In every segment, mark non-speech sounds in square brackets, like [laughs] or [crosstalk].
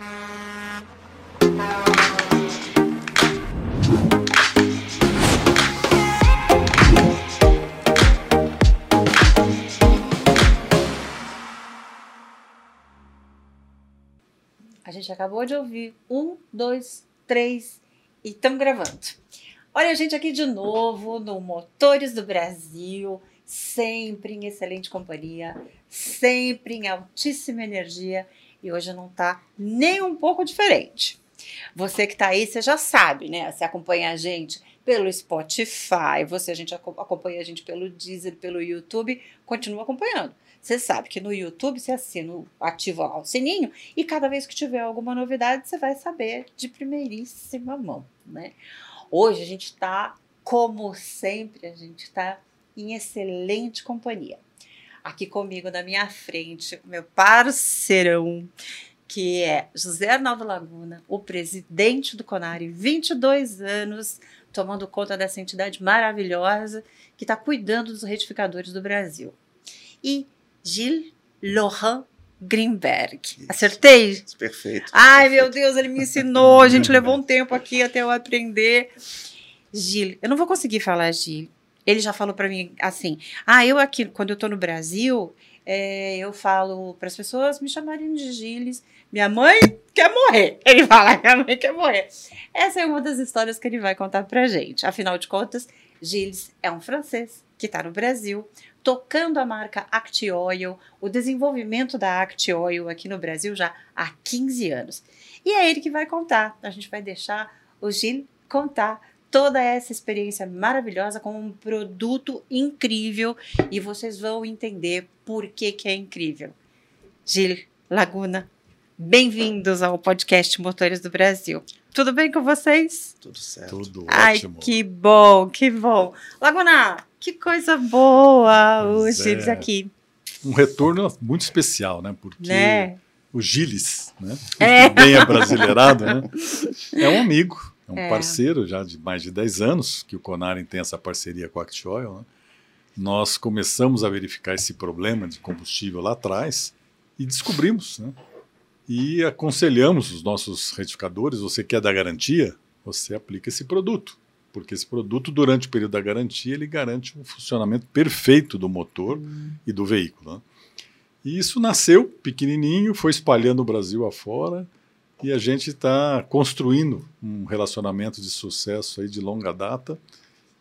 A gente acabou de ouvir um, dois, três e estamos gravando. Olha a gente aqui de novo no Motores do Brasil, sempre em excelente companhia, sempre em altíssima energia e hoje não está nem um pouco diferente. Você que está aí, você já sabe, né? Você acompanha a gente pelo Spotify, você a gente acompanha a gente pelo Deezer, pelo YouTube, continua acompanhando. Você sabe que no YouTube você assina, ativa o sininho e cada vez que tiver alguma novidade você vai saber de primeiríssima mão, né? Hoje a gente está, como sempre, a gente está em excelente companhia. Aqui comigo na minha frente, meu parceirão, que é José Arnaldo Laguna, o presidente do Conari, 22 anos, tomando conta dessa entidade maravilhosa que está cuidando dos retificadores do Brasil. E Gilles Laurent Greenberg. Acertei? Perfeito. Ai, perfeito. meu Deus, ele me ensinou. A [laughs] gente levou um tempo aqui até eu aprender. Gilles, eu não vou conseguir falar Gilles. Ele já falou para mim assim: ah, eu aqui, quando eu tô no Brasil, é, eu falo para as pessoas me chamarem de Gilles. Minha mãe quer morrer. [laughs] Ele fala: minha mãe quer morrer. Essa é uma das histórias que ele vai contar pra gente. Afinal de contas, Gilles é um francês que está no Brasil, tocando a marca Act Oil, o desenvolvimento da Act Oil aqui no Brasil já há 15 anos. E é ele que vai contar. A gente vai deixar o Gil contar toda essa experiência maravilhosa com um produto incrível e vocês vão entender por que, que é incrível. Gil Laguna, bem-vindos ao podcast Motores do Brasil. Tudo bem com vocês? Tudo certo. Tudo Ai, ótimo. que bom, que bom. Laguna, que coisa boa Pois os Gilles é. aqui, Um retorno muito especial, né? Porque né? o Gilles, né? É. Bem [laughs] abrasileirado, né? É um amigo, é um É. parceiro já de mais de 10 anos que o Conaren tem essa parceria com a Act Oil, né? Nós começamos a verificar esse problema de combustível lá atrás e descobrimos, né? E aconselhamos os nossos retificadores, você quer dar garantia, você aplica esse produto. Porque esse produto, durante o período da garantia, ele garante um funcionamento perfeito do motor e do veículo. né? E isso nasceu pequenininho, foi espalhando o Brasil afora e a gente está construindo um relacionamento de sucesso aí de longa data.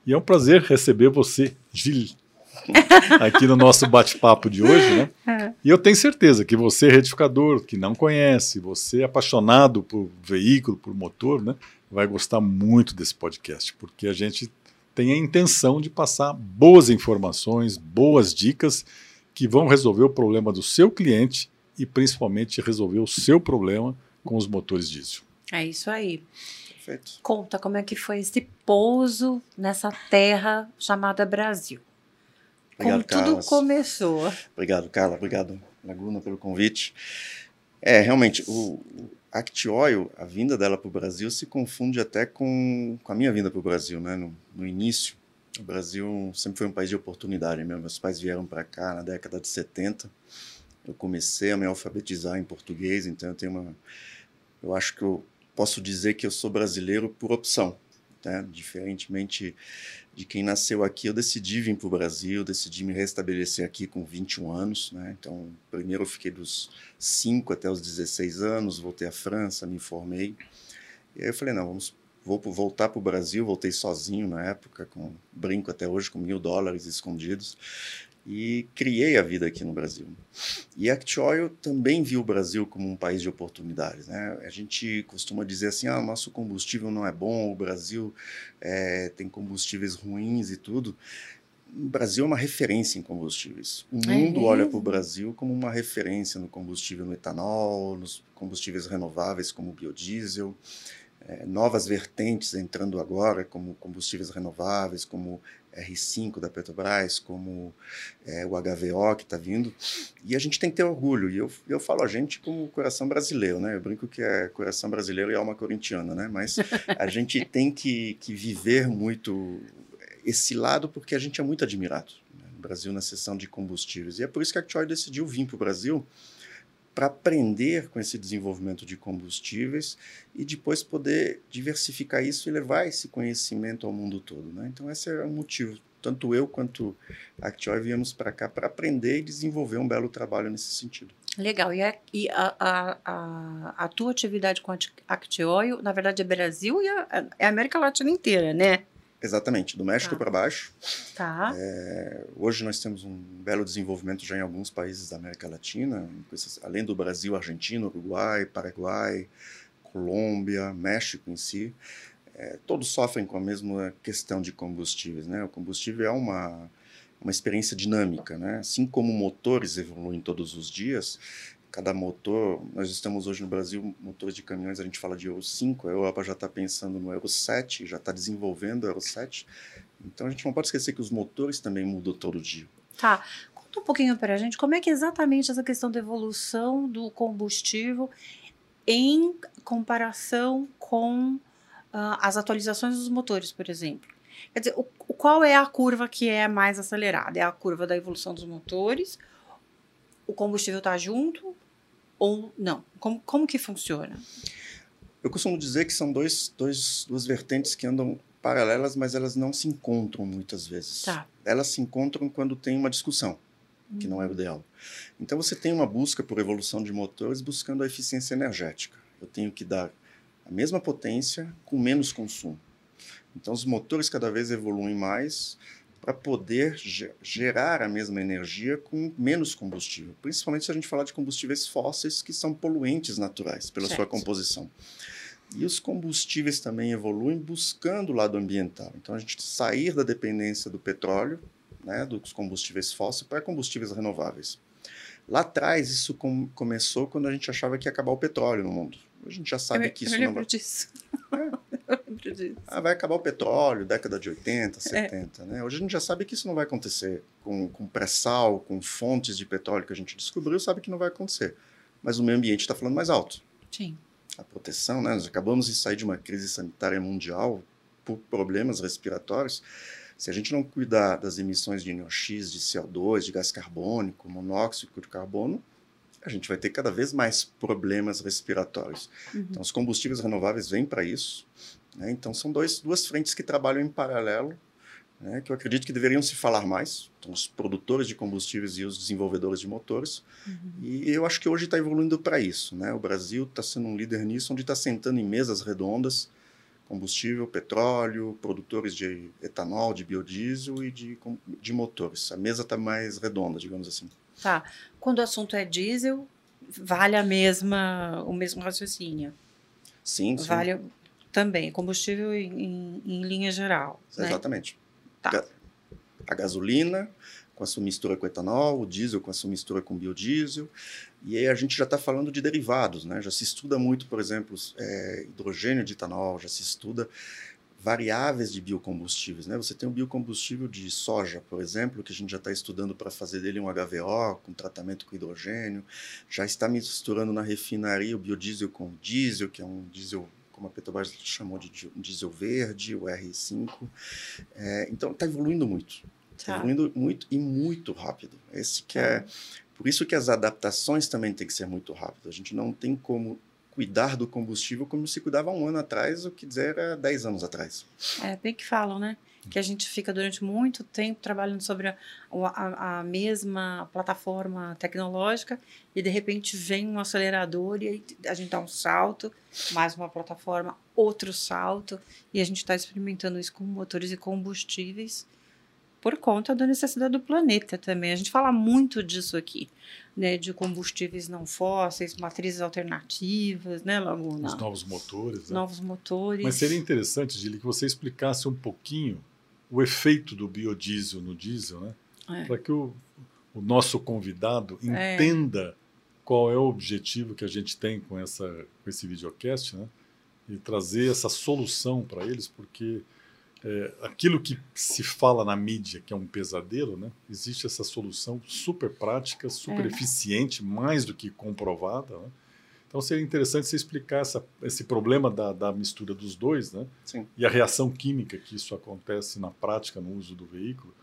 E é um prazer receber você, Gil, [laughs] aqui no nosso bate-papo de hoje, né? É. E eu tenho certeza que você, retificador, que não conhece, você é apaixonado por veículo, por motor, né? Vai gostar muito desse podcast, porque a gente tem a intenção de passar boas informações, boas dicas que vão resolver o problema do seu cliente e principalmente resolver o seu problema com os motores diesel. É isso aí. Perfeito. Conta como é que foi esse pouso nessa terra chamada Brasil. Como Obrigado, tudo Carlos. começou. Obrigado, Carla. Obrigado, Laguna, pelo convite. É, realmente, o, o Act Oil, a vinda dela para o Brasil se confunde até com, com a minha vinda para o Brasil, né? No, no início, o Brasil sempre foi um país de oportunidade mesmo. Meus pais vieram para cá na década de 70. Eu comecei a me alfabetizar em português, então eu tenho uma... Eu acho que eu posso dizer que eu sou brasileiro por opção, né? Diferentemente de quem nasceu aqui, eu decidi vir para o Brasil, decidi me restabelecer aqui com 21 anos. Né? Então, primeiro eu fiquei dos 5 até os 16 anos, voltei à França, me formei. E aí eu falei, não, vamos, vou voltar para o Brasil, voltei sozinho na época, com brinco até hoje, com mil dólares escondidos. E criei a vida aqui no Brasil. E Act Oil também viu o Brasil como um país de oportunidades. Né? A gente costuma dizer assim, ah, nosso combustível não é bom, o Brasil é, tem combustíveis ruins e tudo. O Brasil é uma referência em combustíveis. O É mundo olha mesmo? para o Brasil como uma referência no combustível no etanol, nos combustíveis renováveis como o biodiesel, é, novas vertentes entrando agora, como combustíveis renováveis, como R5 da Petrobras, como é, o HVO que está vindo. E a gente tem que ter orgulho. E eu, eu falo a gente como coração brasileiro, né? Eu brinco que é coração brasileiro e alma corintiana, né? Mas a [laughs] gente tem que, que viver muito esse lado porque a gente é muito admirado né? no Brasil na seção de combustíveis. E é por isso que a Actioy decidiu vir para o Brasil para aprender com esse desenvolvimento de combustíveis e depois poder diversificar isso e levar esse conhecimento ao mundo todo. Né? Então, esse é o motivo. Tanto eu quanto a Actioy viemos para cá para aprender e desenvolver um belo trabalho nesse sentido. Legal. E a, e a, a, a, a tua atividade com a Actioil, na verdade, é Brasil e é a América Latina inteira, né? Exatamente, do México Tá. para baixo. Tá. É, hoje nós temos um belo desenvolvimento já em alguns países da América Latina, além do Brasil, Argentina, Uruguai, Paraguai, Colômbia, México em si. É, todos sofrem com a mesma questão de combustíveis. Né? O combustível é uma, uma experiência dinâmica. Né? Assim como motores evoluem todos os dias, cada motor, nós estamos hoje no Brasil, motores de caminhões, a gente fala de Euro 5, a Europa já está pensando no Euro 7, já está desenvolvendo o Euro 7. Então a gente não pode esquecer que os motores também mudam todo dia. Tá. Conta um pouquinho para a gente como é que é exatamente essa questão da evolução do combustível em comparação com ah, as atualizações dos motores, por exemplo. Quer dizer, o- qual é a curva que é mais acelerada? É a curva da evolução dos motores? O combustível está junto ou não? Como, como que funciona? Eu costumo dizer que são dois, dois, duas vertentes que andam paralelas, mas elas não se encontram muitas vezes. Tá. Elas se encontram quando tem uma discussão, que não é o ideal. Então você tem uma busca por evolução de motores buscando a eficiência energética. Eu tenho que dar a mesma potência com menos consumo. Então os motores cada vez evoluem mais para poder ge- gerar a mesma energia com menos combustível, principalmente se a gente falar de combustíveis fósseis que são poluentes naturais pela sua Certo. composição. E os combustíveis também evoluem buscando o lado ambiental. Então a gente sair da dependência do petróleo, né, dos combustíveis fósseis para combustíveis renováveis. Lá atrás isso com- começou quando a gente achava que ia acabar o petróleo no mundo. A gente já sabe eu, que eu isso não lembro vai disso. eu [laughs] lembro disso. ah, vai acabar o petróleo, década de 80, 70, né? Hoje a gente já sabe que isso não vai acontecer. Com, com pré-sal, com fontes de petróleo que a gente descobriu, sabe que não vai acontecer. Mas o meio ambiente está falando mais alto. Sim. A proteção, né? Nós acabamos de sair de uma crise sanitária mundial por problemas respiratórios. Se a gente não cuidar das emissões de NOx, de CO2, de gás carbônico, monóxido de carbono, a gente vai ter cada vez mais problemas respiratórios. Uhum. Então, os combustíveis renováveis vêm para isso. Né? Então, são dois, duas frentes que trabalham em paralelo, né? que eu acredito que deveriam se falar mais. Então, os produtores de combustíveis e os desenvolvedores de motores. Uhum. E eu acho que hoje está evoluindo para isso. Né? O Brasil está sendo um líder nisso, onde está sentando em mesas redondas combustível, petróleo, produtores de etanol, de biodiesel e de, de motores. A mesa está mais redonda, digamos assim. Tá. Quando o assunto é diesel, vale a mesma, o mesmo raciocínio. Sim, sim. Vale também combustível em, em, linha geral. Né? Exatamente. Tá. Ga- A gasolina com a sua mistura com etanol, o diesel com a sua mistura com biodiesel. E aí a gente já está falando de derivados, né? Já se estuda muito, por exemplo, é, hidrogênio de etanol, já se estuda variáveis de biocombustíveis, né? Você tem o biocombustível de soja, por exemplo, que a gente já está estudando para fazer dele um HVO com tratamento com hidrogênio. Já está misturando na refinaria o biodiesel com diesel, que é um diesel como a Petrobras chamou de di- diesel verde, o R5. É, então está evoluindo muito. Está Tá. evoluindo muito e muito rápido. Esse que é por isso que as adaptações também têm que ser muito rápidas. A gente não tem como cuidar do combustível como se cuidava um ano atrás, ou que dizer era 10 anos atrás. É bem que falam, né? Que a gente fica durante muito tempo trabalhando sobre a, a, a mesma plataforma tecnológica e de repente vem um acelerador e aí a gente dá um salto, mais uma plataforma, outro salto, e a gente está experimentando isso com motores e combustíveis por conta da necessidade do planeta também. A gente fala muito disso aqui, né? De combustíveis não fósseis, matrizes alternativas, né, Laguna? Os novos motores. né? Novos motores. Mas seria interessante, Gili, que você explicasse um pouquinho o efeito do biodiesel no diesel, né? É. Para que o, o nosso convidado É. entenda qual é o objetivo que a gente tem com, essa, com esse videocast, né? E trazer essa solução para eles, porque é, aquilo que se fala na mídia, que é um pesadelo, né? Existe essa solução super prática, super É. eficiente, mais do que comprovada, né? Então seria interessante você explicar essa, esse problema da, da mistura dos dois, né? Sim. E a reação química que isso acontece na prática no uso do veículo,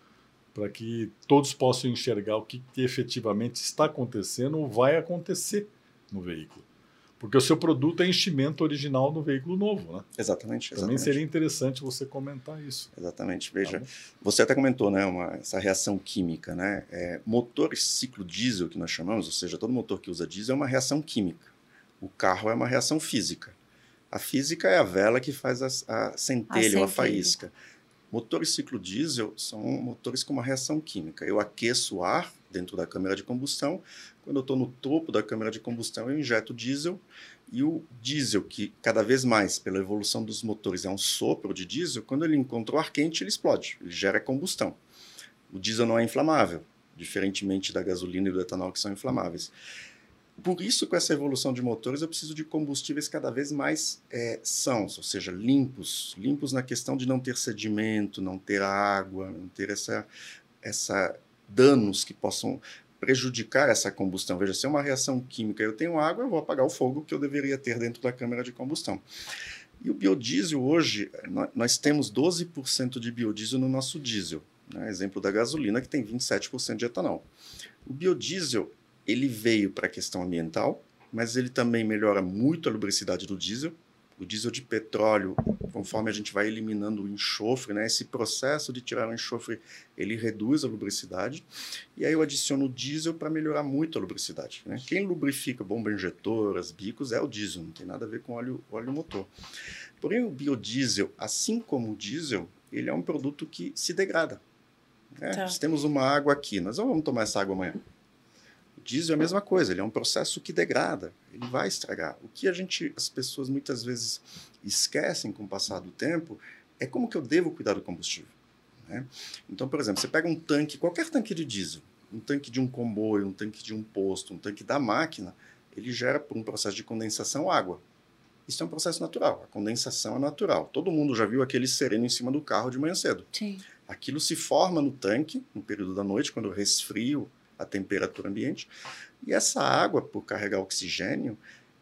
para que todos possam enxergar o que, que efetivamente está acontecendo ou vai acontecer no veículo. Porque o seu produto é enchimento original no veículo novo, né? Exatamente. Também exatamente. seria interessante você comentar isso. Exatamente. Veja, Tá você até comentou, né, uma, essa reação química, né? É, motores ciclo diesel que nós chamamos, ou seja, todo motor que usa diesel é uma reação química. O carro é uma reação física. A física é a vela que faz a, a centelha a centelha. faísca. Motores ciclo diesel são motores com uma reação química. Eu aqueço o ar dentro da câmara de combustão. Quando eu estou no topo da câmara de combustão, eu injeto diesel. E o diesel, que cada vez mais, pela evolução dos motores, é um sopro de diesel, quando ele encontra o ar quente, ele explode, ele gera combustão. O diesel não é inflamável, diferentemente da gasolina e do etanol, que são inflamáveis. Por isso, com essa evolução de motores, eu preciso de combustíveis cada vez mais é, sãos, ou seja, limpos. Limpos na questão de não ter sedimento, não ter água, não ter essa, essa danos que possam prejudicar essa combustão. Veja, se é uma reação química eu tenho água, eu vou apagar o fogo que eu deveria ter dentro da câmara de combustão. E o biodiesel hoje, nó- nós temos 12% de biodiesel no nosso diesel. Né? Exemplo da gasolina, que tem 27% de etanol. O biodiesel, ele veio para a questão ambiental, mas ele também melhora muito a lubricidade do diesel. O diesel de petróleo, conforme a gente vai eliminando o enxofre, né, esse processo de tirar o enxofre, ele reduz a lubricidade. E aí eu adiciono o diesel para melhorar muito a lubricidade. Né? Quem lubrifica bomba injetoras, bicos, é o diesel, não tem nada a ver com óleo, óleo motor. Porém, o biodiesel, assim como o diesel, ele é um produto que se degrada. né? Tá. Se temos uma água aqui, nós não vamos tomar essa água amanhã. O diesel é a mesma coisa, ele é um processo que degrada, ele vai estragar. O que a gente, as pessoas muitas vezes esquecem com o passar do tempo é como que eu devo cuidar do combustível. né? Então, por exemplo, você pega um tanque, qualquer tanque de diesel, um tanque de um comboio, um tanque de um posto, um tanque da máquina, ele gera por um processo de condensação água. Isso é um processo natural. A condensação é natural. Todo mundo já viu aquele sereno em cima do carro de manhã cedo. Sim. Aquilo se forma no tanque, no período da noite, quando eu resfrio a temperatura ambiente. E essa água, por carregar oxigênio,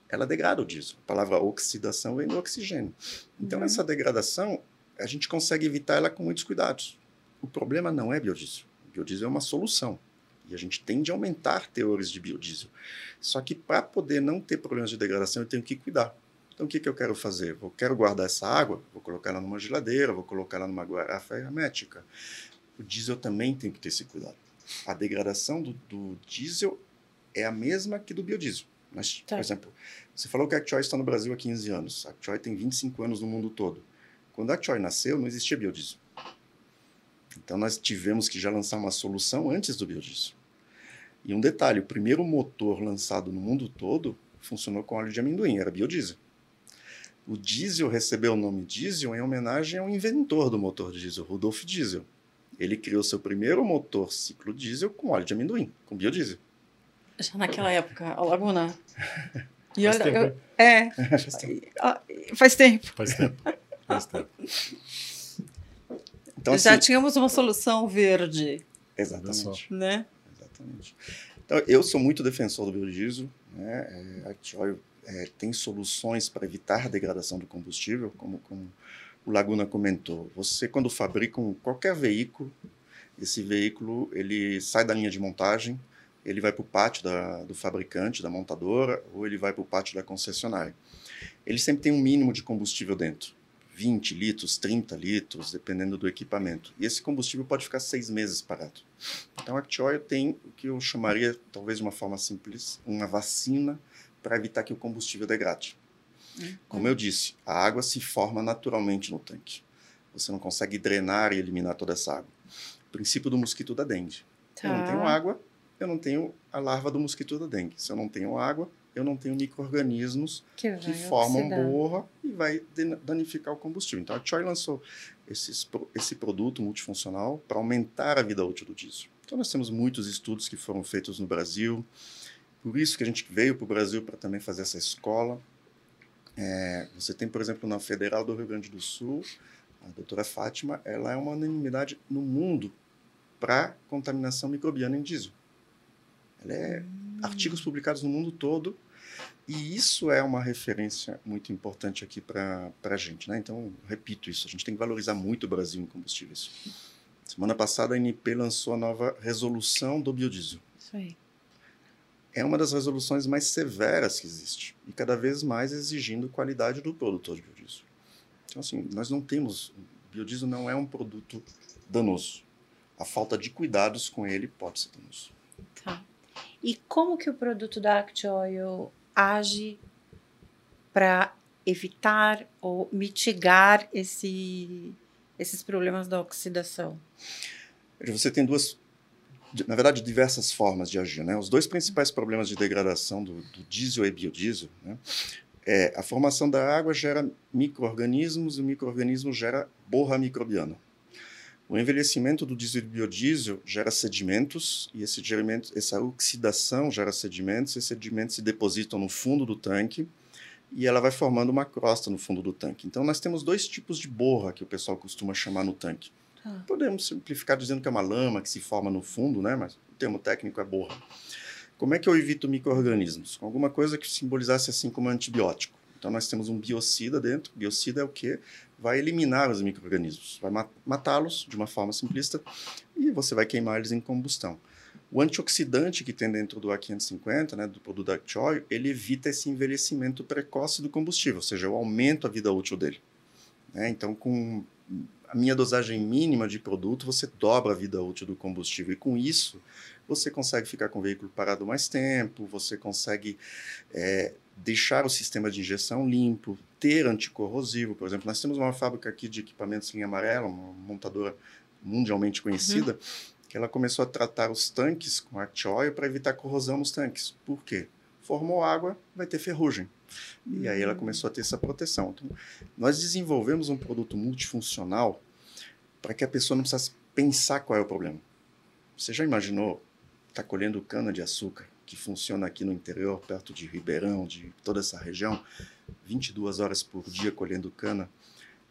ela degrada o diesel. A palavra oxidação vem do oxigênio. Então, Uhum. essa degradação, a gente consegue evitar ela com muitos cuidados. O problema não é biodiesel. O biodiesel é uma solução. E a gente tende a aumentar teores de biodiesel. Só que para poder não ter problemas de degradação, eu tenho que cuidar. Então, o que, que eu quero fazer? Eu quero guardar essa água, vou colocar ela numa geladeira, vou colocar ela numa garrafa hermética. O diesel também tem que ter esse cuidado. A degradação do, do diesel é a mesma que do biodiesel. Mas, Tá. por exemplo, você falou que a Actioy está no Brasil há 15 anos. A Actioy tem 25 anos no mundo todo. Quando a Actioy nasceu, não existia biodiesel. Então, nós tivemos que já lançar uma solução antes do biodiesel. E um detalhe, o primeiro motor lançado no mundo todo funcionou com óleo de amendoim, era biodiesel. O diesel recebeu o nome diesel em homenagem ao inventor do motor diesel, Rudolf Diesel. Ele criou seu primeiro motor ciclo diesel com óleo de amendoim, com biodiesel. Já naquela época, a Laguna. [laughs] E Faz olha, tempo, eu- hein? é. [laughs] Ah, Faz tempo. Faz tempo. Faz tempo. [laughs] Então, Já assim, tínhamos uma solução verde, exatamente. né? Exatamente. Então, eu sou muito defensor do biodiesel. Né? É, a Actioil é, tem soluções para evitar a degradação do combustível, como, como o Laguna comentou. Você, quando fabrica um, qualquer veículo, esse veículo ele sai da linha de montagem, ele vai para o pátio da, do fabricante, da montadora, ou ele vai para o pátio da concessionária. Ele sempre tem um mínimo de combustível dentro. 20 litros, 30 litros, dependendo do equipamento. E esse combustível pode ficar seis meses parado. Então, a Actioil tem o que eu chamaria, talvez de uma forma simples, uma vacina para evitar que o combustível degrade. Como eu disse, a água se forma naturalmente no tanque. Você não consegue drenar e eliminar toda essa água. O princípio do mosquito da dengue. Eu não tenho água, eu não tenho a larva do mosquito da dengue. Se eu não tenho água, eu não tenho micro-organismos Que, que formam oxidar. borra e vai danificar o combustível. Então a Choi lançou esses esse produto multifuncional para aumentar a vida útil do diesel. Então nós temos muitos estudos que foram feitos no Brasil, por isso que a gente veio para o Brasil para também fazer essa escola. É, você tem, por exemplo, na Federal do Rio Grande do Sul, a doutora Fátima, ela é uma unanimidade no mundo para contaminação microbiana em diesel. Ela é artigos publicados no mundo todo e isso é uma referência muito importante aqui para a gente. Né? Então, repito isso, a gente tem que valorizar muito o Brasil em combustíveis. Semana passada a ANP lançou a nova resolução do biodiesel. Isso aí. É uma das resoluções mais severas que existe e cada vez mais exigindo qualidade do produtor de biodiesel. Então, assim, nós não temos. Biodiesel não é um produto danoso. A falta de cuidados com ele pode ser danoso. Tá. E como que o produto da Act Oil age para evitar ou mitigar esse, esses problemas da oxidação? Você tem duas, na verdade, diversas formas de agir. Né? Os dois principais problemas de degradação do, do diesel e biodiesel né, é a formação da água gera micro-organismos e o micro-organismo gera borra microbiana. O envelhecimento do diesel e biodiesel gera sedimentos e esse sedimento, essa oxidação gera sedimentos, e esses sedimentos se depositam no fundo do tanque e ela vai formando uma crosta no fundo do tanque. Então nós temos dois tipos de borra que o pessoal costuma chamar no tanque. Ah. Podemos simplificar dizendo que é uma lama que se forma no fundo, né? mas o termo técnico é borra. Como é que eu evito micro-organismos? Com alguma coisa que simbolizasse assim como antibiótico. Então nós temos um biocida dentro. Biocida é o que vai eliminar os micro-organismos, vai matá-los de uma forma simplista e você vai queimar eles em combustão. O antioxidante que tem dentro do A550, né, do produto Choy, ele evita esse envelhecimento precoce do combustível, ou seja, eu aumento a vida útil dele. Né? Então, com a minha dosagem mínima de produto, você dobra a vida útil do combustível. E com isso, você consegue ficar com o veículo parado mais tempo, você consegue é, deixar o sistema de injeção limpo, ter anticorrosivo. Por exemplo, nós temos uma fábrica aqui de equipamentos em amarelo, uma montadora mundialmente conhecida, uhum. que ela começou a tratar os tanques com Oil para evitar corrosão nos tanques. Por quê? Formou água, vai ter ferrugem. E aí ela hum. começou a ter essa proteção. Então, nós desenvolvemos um produto multifuncional para que a pessoa não precisasse pensar qual é o problema. Você já imaginou estar tá colhendo cana de açúcar que funciona aqui no interior, perto de Ribeirão, de toda essa região, 22 horas por dia colhendo cana.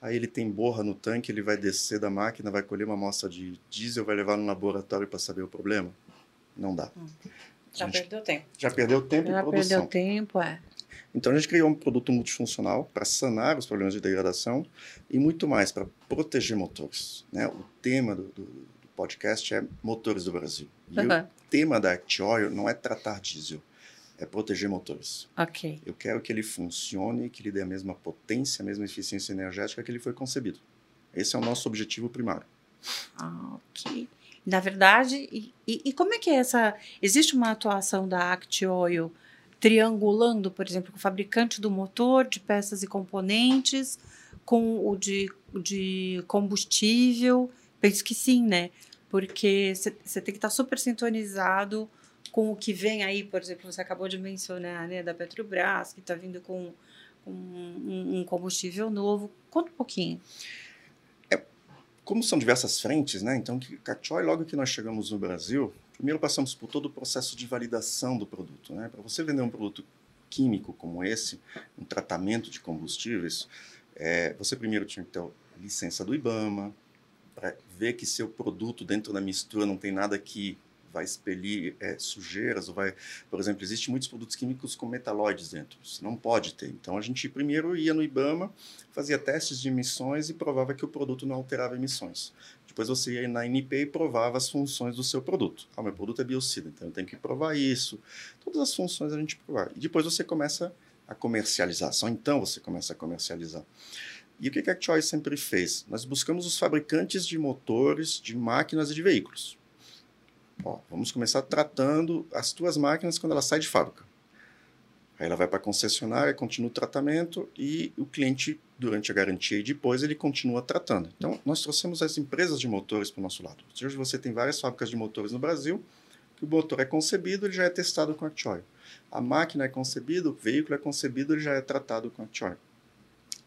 Aí ele tem borra no tanque, ele vai descer da máquina, vai colher uma amostra de diesel, vai levar no laboratório para saber o problema? Não dá. Já gente, perdeu tempo. Já perdeu tempo já e produção. Já perdeu tempo, é. Então a gente criou um produto multifuncional para sanar os problemas de degradação e muito mais para proteger motores. Né? O tema do, do, do, podcast é motores do Brasil. E uhum. o tema da Act Oil não é tratar diesel, é proteger motores. Ok. Eu quero que ele funcione, que ele dê a mesma potência, a mesma eficiência energética que ele foi concebido. Esse é o nosso objetivo primário. Ah, ok. Na verdade, e, e, e como é que é essa? Existe uma atuação da Act Oil triangulando, por exemplo, com o fabricante do motor, de peças e componentes, com o de, de combustível? Penso que sim, né? Porque você tem que estar tá super sintonizado com o que vem aí, por exemplo, você acabou de mencionar, né, da Petrobras, que está vindo com, um, um, combustível novo. Conta um pouquinho. Como são diversas frentes, né? Então, Cachoy, logo que nós chegamos no Brasil, Primeiro passamos por todo o processo de validação do produto. Né? Para você vender um produto químico como esse, um tratamento de combustíveis, é, você primeiro tinha que ter licença do IBAMA, para ver que seu produto dentro da mistura não tem nada que vai expelir é, sujeiras, ou vai, por exemplo, existem muitos produtos químicos com metalóides dentro, você não pode ter. Então a gente primeiro ia no IBAMA, fazia testes de emissões e provava que o produto não alterava emissões. Depois você ia na NP e provava as funções do seu produto. Ah, meu produto é biocida, então eu tenho que provar isso. Todas as funções a gente provar. E depois você começa a comercializar. Só então você começa a comercializar. E o que a Choice sempre fez? Nós buscamos os fabricantes de motores, de máquinas e de veículos. Ó, vamos começar tratando as tuas máquinas quando elas saem de fábrica. Aí ela vai para a concessionária, continua o tratamento e o cliente, durante a garantia e depois, ele continua tratando. Então, nós trouxemos as empresas de motores para o nosso lado. Hoje você tem várias fábricas de motores no Brasil, que o motor é concebido, ele já é testado com a Choy. A máquina é concebida, o veículo é concebido, ele já é tratado com a Choy.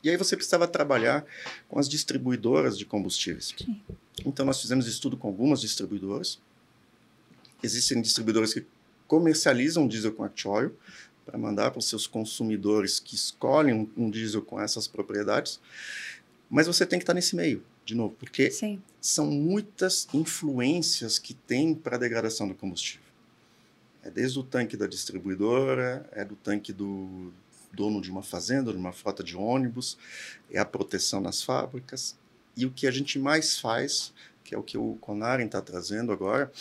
E aí você precisava trabalhar com as distribuidoras de combustíveis. Sim. Então, nós fizemos estudo com algumas distribuidoras, existem distribuidores que comercializam diesel com a Choil para mandar para os seus consumidores que escolhem um, diesel com essas propriedades, mas você tem que estar nesse meio, de novo, porque Sim. são muitas influências que tem para a degradação do combustível. É desde o tanque da distribuidora, é do tanque do dono de uma fazenda, de uma frota de ônibus, é a proteção nas fábricas. E o que a gente mais faz, que é o que o Conaren está trazendo agora,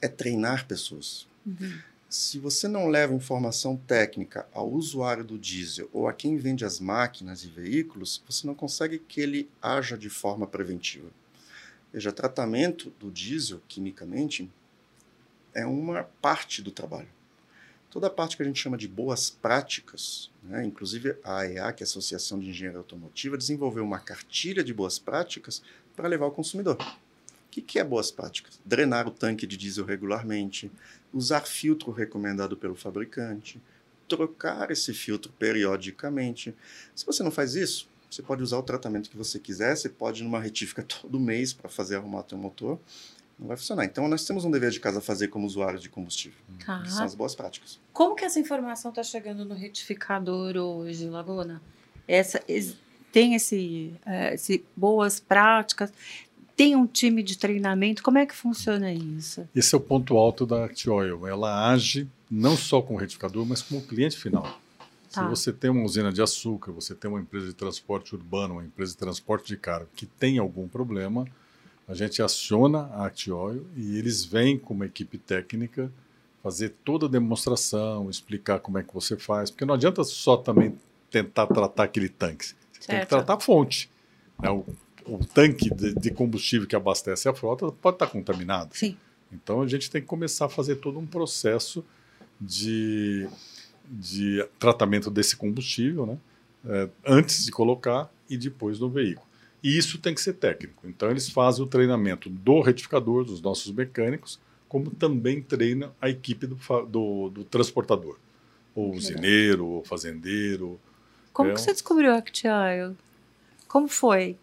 é treinar pessoas. Uhum. se você não leva informação técnica ao usuário do diesel ou a quem vende as máquinas e veículos, você não consegue que ele haja de forma preventiva. Veja, tratamento do diesel quimicamente é uma parte do trabalho. Toda a parte que a gente chama de boas práticas, né, inclusive a AEA, que é a Associação de Engenharia Automotiva, desenvolveu uma cartilha de boas práticas para levar ao consumidor. O que, que é boas práticas? Drenar o tanque de diesel regularmente, usar filtro recomendado pelo fabricante, trocar esse filtro periodicamente. Se você não faz isso, você pode usar o tratamento que você quiser, você pode ir numa retífica [laughs] todo mês para fazer arrumar o seu motor, não vai funcionar. Então nós temos um dever de casa a fazer como usuários de combustível. Tá. Que são as boas práticas. Como que essa informação está chegando no retificador hoje, Laguna? Essa, es- tem esse, é, esse boas práticas? Tem um time de treinamento? Como é que funciona isso? Esse é o ponto alto da ActOil. Ela age não só com o retificador, mas com o cliente final. Tá. Se você tem uma usina de açúcar, você tem uma empresa de transporte urbano, uma empresa de transporte de carga que tem algum problema, a gente aciona a ActOil e eles vêm com uma equipe técnica fazer toda a demonstração, explicar como é que você faz, porque não adianta só também tentar tratar aquele tanque. Você tem que tratar a fonte. né? O, o tanque de, de combustível que abastece a frota pode estar contaminado. Sim. Então a gente tem que começar a fazer todo um processo de, de tratamento desse combustível, né? É, antes de colocar e depois no veículo. E isso tem que ser técnico. Então eles fazem o treinamento do retificador, dos nossos mecânicos, como também treina a equipe do, do, do transportador. Ou usineiro, ou fazendeiro. Como É que você descobriu a Actioil? Como foi?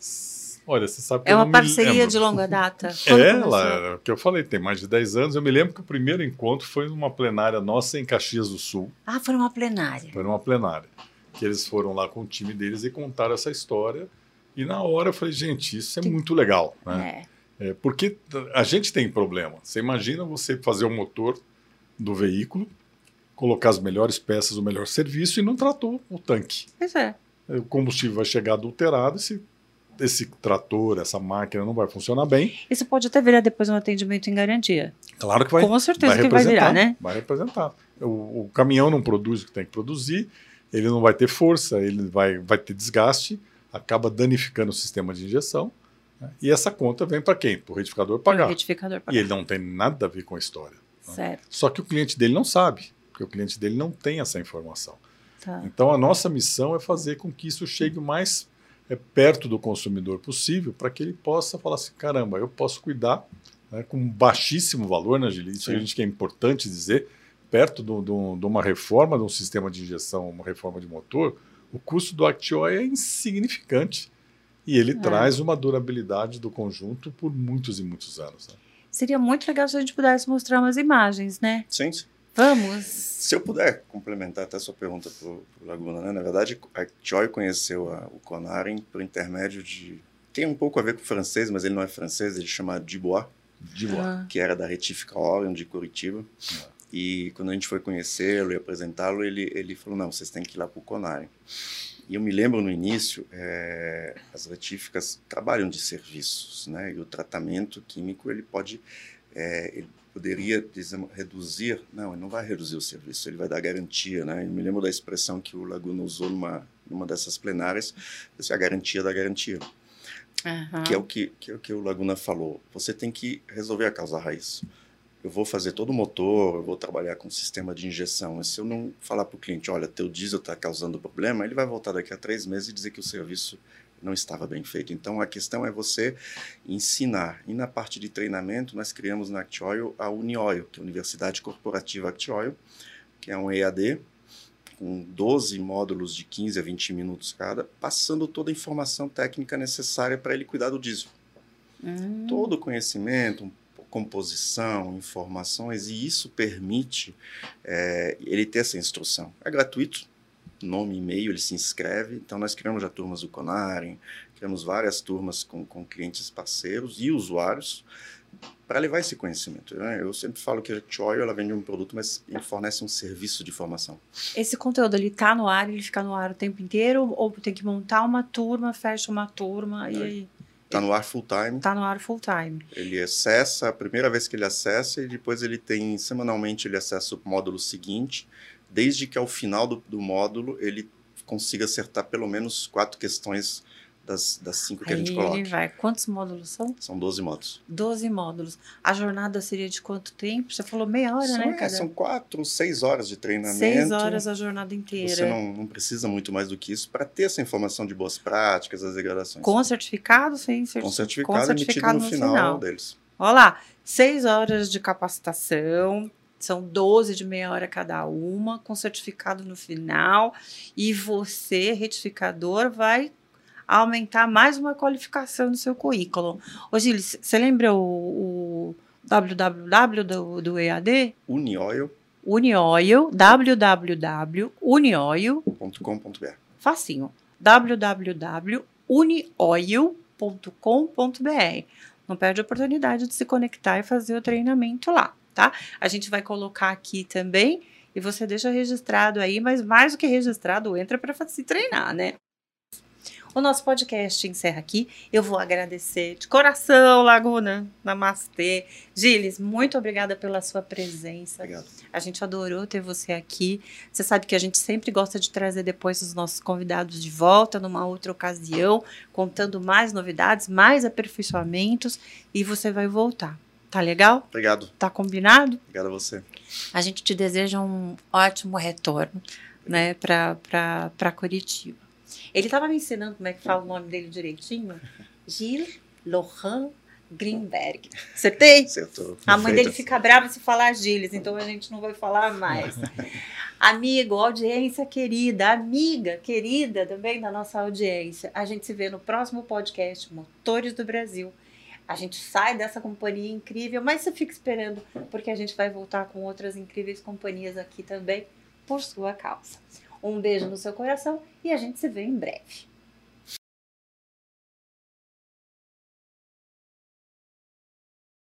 Olha, você sabe que É uma parceria de longa data? [laughs] Quando É, começou? ela, o que eu falei, tem mais de 10 anos. Eu me lembro que o primeiro encontro foi numa plenária nossa em Caxias do Sul. Ah, foi uma plenária. Foi numa plenária. Que eles foram lá com o time deles e contaram essa história. E na hora eu falei, gente, isso é Que- muito legal. Né? É. É, porque a gente tem problema. Você imagina você fazer o motor do veículo, colocar as melhores peças, o melhor serviço e não tratou o tanque. Pois é. O combustível vai chegar adulterado e se esse trator, essa máquina não vai funcionar bem, Isso pode até virar depois um atendimento em garantia. claro que vai, Com certeza que vai virar, né? Vai representar. O, o caminhão não produz o que tem que produzir, ele não vai ter força, ele vai, vai ter desgaste, acaba danificando o sistema de injeção. né? E essa conta vem para quem? Para o retificador O pagar. retificador E ele não tem nada a ver com a história. Certo. Só que o cliente dele não sabe, porque o cliente dele não tem essa informação. Tá. Então a nossa missão é fazer com que isso chegue o mais é, perto do consumidor possível, para que ele possa falar assim: caramba, eu posso cuidar né, com um baixíssimo valor, né, Gili? Isso Sim. a gente que é importante dizer, perto do- do- de uma reforma de um sistema de injeção, uma reforma de motor, o custo do Actioy é insignificante. E ele É. traz uma durabilidade do conjunto por muitos e muitos anos. né? Seria muito legal se a gente pudesse mostrar umas imagens, né? Sim, sim. Vamos. Se eu puder complementar até a sua pergunta para o Laguna, né? na verdade, a Joy conheceu a- o Conaren por intermédio de. Tem um pouco a ver com o francês, mas ele não é francês, ele chama Dubois, De lá. Ah, que era da Retífica Orion de Curitiba. E quando a gente foi conhecê-lo e apresentá-lo, ele, ele falou: não, vocês têm que ir lá para o Conaren. E eu me lembro no início, eh, as retíficas trabalham de serviços, né? E o tratamento químico ele pode, eh, ele poderia dizemos, reduzir, não, ele não vai reduzir o serviço, ele vai dar garantia, né? Eu me lembro da expressão que o Laguna usou numa numa dessas plenárias, a garantia da garantia, aham. que é o que, que é o que o Laguna falou. Você tem que resolver a causa raiz. Eu vou fazer todo o motor, eu vou trabalhar com sistema de injeção. Mas se eu não falar para o cliente, olha, teu diesel está causando problema, ele vai voltar daqui a três meses e dizer que o serviço não estava bem feito. Então a questão é você ensinar. E na parte de treinamento, nós criamos na Actioil a Unioil, que é a Universidade Corporativa Actioil, que é um EAD com 12 módulos de 15 a 20 minutos cada, passando toda a informação técnica necessária para ele cuidar do diesel Hum, todo o conhecimento, composição, informações, e isso permite é, ele ter essa instrução. É gratuito, nome e e-mail, ele se inscreve. Então, nós criamos já turmas do Conaren, criamos várias turmas com, com clientes parceiros e usuários para levar esse conhecimento. né? Eu sempre falo que a Choyo ela vende um produto, mas ele fornece um serviço de formação. Esse conteúdo, ele tá no ar, ele fica no ar o tempo inteiro? Ou tem que montar uma turma, fecha uma turma e Não. aí Está no ar full time. Está no ar full time. Ele acessa, a primeira vez que ele acessa, e depois ele tem, semanalmente, ele acessa o módulo seguinte, desde que ao final do, do módulo ele consiga acertar pelo menos quatro questões das, das cinco que Aí a gente ele coloca. vai. Quantos módulos são? São 12 módulos. 12 módulos. A jornada seria de quanto tempo? Você falou meia hora, são, né? é, Cada... são quatro, seis horas de treinamento. Seis horas a jornada inteira. Você não, não precisa muito mais do que isso para ter essa informação de boas práticas, as degradações. Com certificado, sem certificado. Com certificado, emitido no, final, deles. Olha lá, seis horas de capacitação, são 12 de meia hora cada uma, com certificado no final, e você, retificador, vai aumentar mais uma qualificação no seu currículo. Ô, Gilles, você lembra o, o www do, do EAD? Unioil.com.br Unioil, www.unioil, facinho, www.unioil.com.br. Não perde a oportunidade de se conectar e fazer o treinamento lá, tá? A gente vai colocar aqui também e você deixa registrado aí, mas mais do que registrado, entra para se treinar, né? O nosso podcast encerra aqui. Eu vou agradecer de coração, Laguna. Namastê. Gilles, muito obrigada pela sua presença. Obrigado. A gente adorou ter você aqui. Você sabe que a gente sempre gosta de trazer depois os nossos convidados de volta numa outra ocasião, contando mais novidades, mais aperfeiçoamentos e você vai voltar. Tá legal? Obrigado. Tá combinado? Obrigado a você. A gente te deseja um ótimo retorno, né, para Curitiba. Ele estava me ensinando como é que fala o nome dele direitinho. [laughs] Gilles Laurent Greenberg. Acertei? Acertou. A mãe dele fica brava se falar Gilles, então a gente não vai falar mais. [laughs] Amigo, audiência querida, amiga querida também da nossa audiência. A gente se vê no próximo podcast Motores do Brasil. A gente sai dessa companhia incrível, mas você fica esperando, porque a gente vai voltar com outras incríveis companhias aqui também, por sua causa. Um beijo no seu coração e a gente se vê em breve.